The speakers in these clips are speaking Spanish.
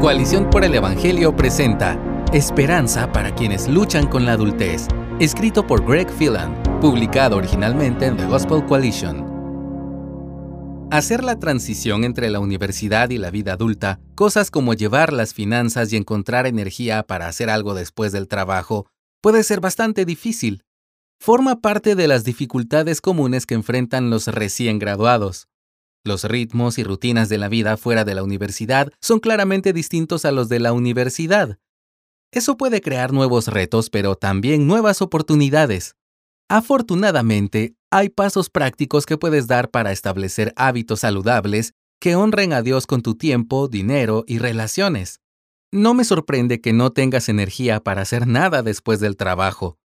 Coalición por el Evangelio presenta Esperanza para quienes luchan con la adultez, escrito por Greg Phelan, publicado originalmente en The Gospel Coalition. Hacer la transición entre la universidad y la vida adulta, cosas como llevar las finanzas y encontrar energía para hacer algo después del trabajo, puede ser bastante difícil. Forma parte de las dificultades comunes que enfrentan los recién graduados. Los ritmos y rutinas de la vida fuera de la universidad son claramente distintos a los de la universidad. Eso puede crear nuevos retos, pero también nuevas oportunidades. Afortunadamente, hay pasos prácticos que puedes dar para establecer hábitos saludables que honren a Dios con tu tiempo, dinero y relaciones. No me sorprende que no tengas energía para hacer nada después del trabajo.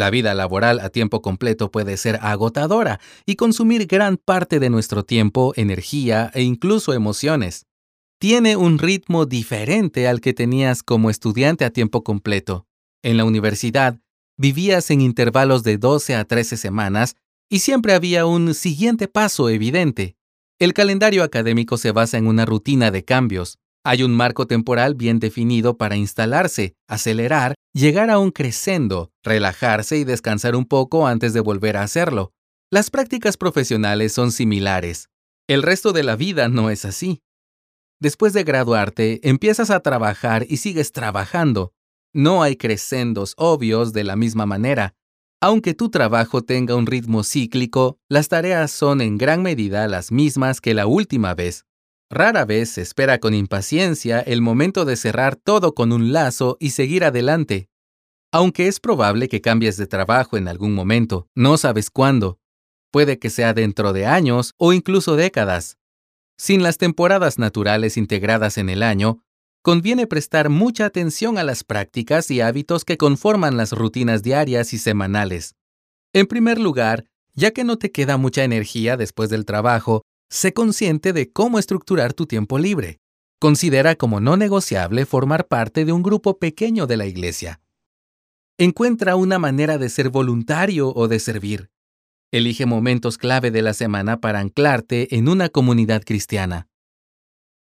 La vida laboral a tiempo completo puede ser agotadora y consumir gran parte de nuestro tiempo, energía e incluso emociones. Tiene un ritmo diferente al que tenías como estudiante a tiempo completo. En la universidad, vivías en intervalos de 12 a 13 semanas y siempre había un siguiente paso evidente. El calendario académico se basa en una rutina de cambios. Hay un marco temporal bien definido para instalarse, acelerar, llegar a un crescendo, relajarse y descansar un poco antes de volver a hacerlo. Las prácticas profesionales son similares. El resto de la vida no es así. Después de graduarte, empiezas a trabajar y sigues trabajando. No hay crescendos obvios de la misma manera. Aunque tu trabajo tenga un ritmo cíclico, las tareas son en gran medida las mismas que la última vez. Rara vez se espera con impaciencia el momento de cerrar todo con un lazo y seguir adelante. Aunque es probable que cambies de trabajo en algún momento, no sabes cuándo. Puede que sea dentro de años o incluso décadas. Sin las temporadas naturales integradas en el año, conviene prestar mucha atención a las prácticas y hábitos que conforman las rutinas diarias y semanales. En primer lugar, ya que no te queda mucha energía después del trabajo, sé consciente de cómo estructurar tu tiempo libre. Considera como no negociable formar parte de un grupo pequeño de la iglesia. Encuentra una manera de ser voluntario o de servir. Elige momentos clave de la semana para anclarte en una comunidad cristiana.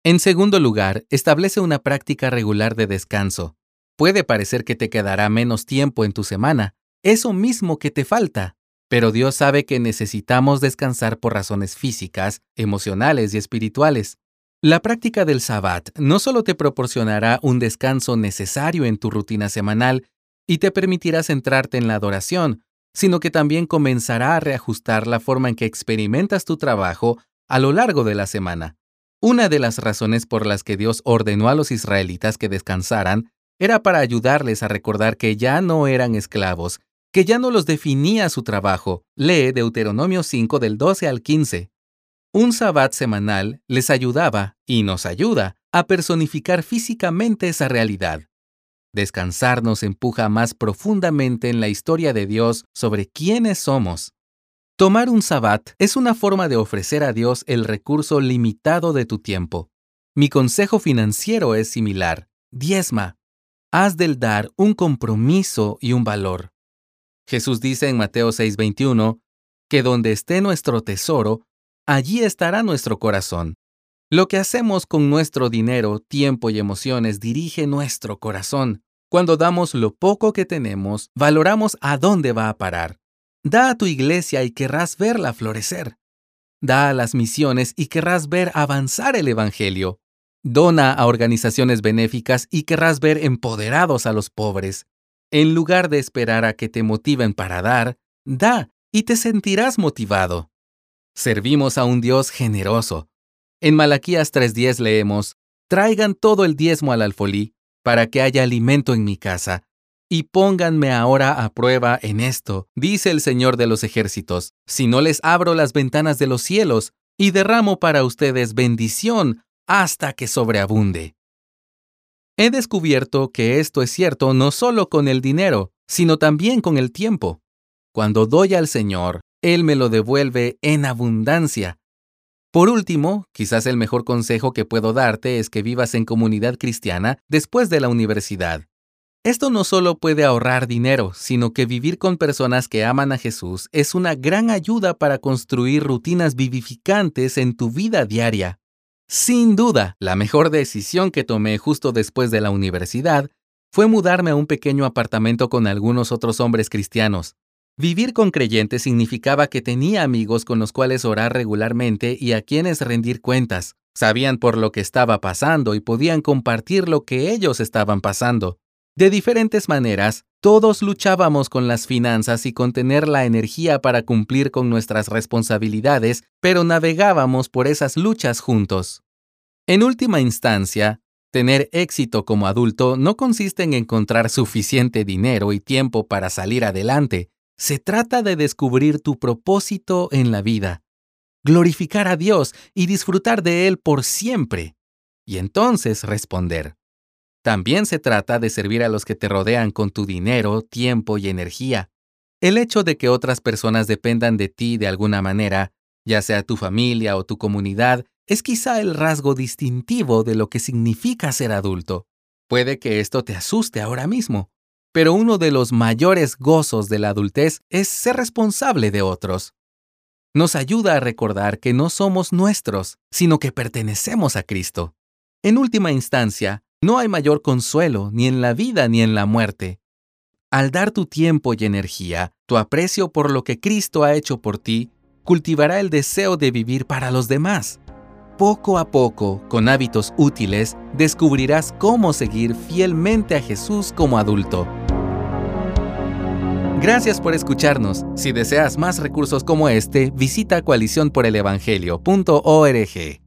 En segundo lugar, establece una práctica regular de descanso. Puede parecer que te quedará menos tiempo en tu semana, eso mismo que te falta, pero Dios sabe que necesitamos descansar por razones físicas, emocionales y espirituales. La práctica del Sabbat no solo te proporcionará un descanso necesario en tu rutina semanal y te permitirá centrarte en la adoración, sino que también comenzará a reajustar la forma en que experimentas tu trabajo a lo largo de la semana. Una de las razones por las que Dios ordenó a los israelitas que descansaran era para ayudarles a recordar que ya no eran esclavos, que ya no los definía su trabajo. Lee Deuteronomio 5 del 12 al 15. Un sabbat semanal les ayudaba, y nos ayuda, a personificar físicamente esa realidad. Descansar nos empuja más profundamente en la historia de Dios sobre quiénes somos. Tomar un sabbat es una forma de ofrecer a Dios el recurso limitado de tu tiempo. Mi consejo financiero es similar. Diezma. Haz del dar un compromiso y un valor. Jesús dice en Mateo 6:21 que donde esté nuestro tesoro, allí estará nuestro corazón. Lo que hacemos con nuestro dinero, tiempo y emociones dirige nuestro corazón. Cuando damos lo poco que tenemos, valoramos a dónde va a parar. Da a tu iglesia y querrás verla florecer. Da a las misiones y querrás ver avanzar el Evangelio. Dona a organizaciones benéficas y querrás ver empoderados a los pobres. En lugar de esperar a que te motiven para dar, da y te sentirás motivado. Servimos a un Dios generoso. En Malaquías 3:10 leemos, Traigan todo el diezmo al alfolí, para que haya alimento en mi casa, y pónganme ahora a prueba en esto, dice el Señor de los ejércitos, si no les abro las ventanas de los cielos y derramo para ustedes bendición hasta que sobreabunde. He descubierto que esto es cierto no solo con el dinero, sino también con el tiempo. Cuando doy al Señor, Él me lo devuelve en abundancia. Por último, quizás el mejor consejo que puedo darte es que vivas en comunidad cristiana después de la universidad. Esto no solo puede ahorrar dinero, sino que vivir con personas que aman a Jesús es una gran ayuda para construir rutinas vivificantes en tu vida diaria. Sin duda, la mejor decisión que tomé justo después de la universidad fue mudarme a un pequeño apartamento con algunos otros hombres cristianos. Vivir con creyentes significaba que tenía amigos con los cuales orar regularmente y a quienes rendir cuentas. Sabían por lo que estaba pasando y podían compartir lo que ellos estaban pasando. De diferentes maneras, todos luchábamos con las finanzas y con tener la energía para cumplir con nuestras responsabilidades, pero navegábamos por esas luchas juntos. En última instancia, tener éxito como adulto no consiste en encontrar suficiente dinero y tiempo para salir adelante, se trata de descubrir tu propósito en la vida, glorificar a Dios y disfrutar de Él por siempre, y entonces responder. También se trata de servir a los que te rodean con tu dinero, tiempo y energía. El hecho de que otras personas dependan de ti de alguna manera, ya sea tu familia o tu comunidad, es quizá el rasgo distintivo de lo que significa ser adulto. Puede que esto te asuste ahora mismo, pero uno de los mayores gozos de la adultez es ser responsable de otros. Nos ayuda a recordar que no somos nuestros, sino que pertenecemos a Cristo. En última instancia, no hay mayor consuelo ni en la vida ni en la muerte. Al dar tu tiempo y energía, tu aprecio por lo que Cristo ha hecho por ti, cultivará el deseo de vivir para los demás. Poco a poco, con hábitos útiles, descubrirás cómo seguir fielmente a Jesús como adulto. Gracias por escucharnos. Si deseas más recursos como este, visita coaliciónporelevangelio.org.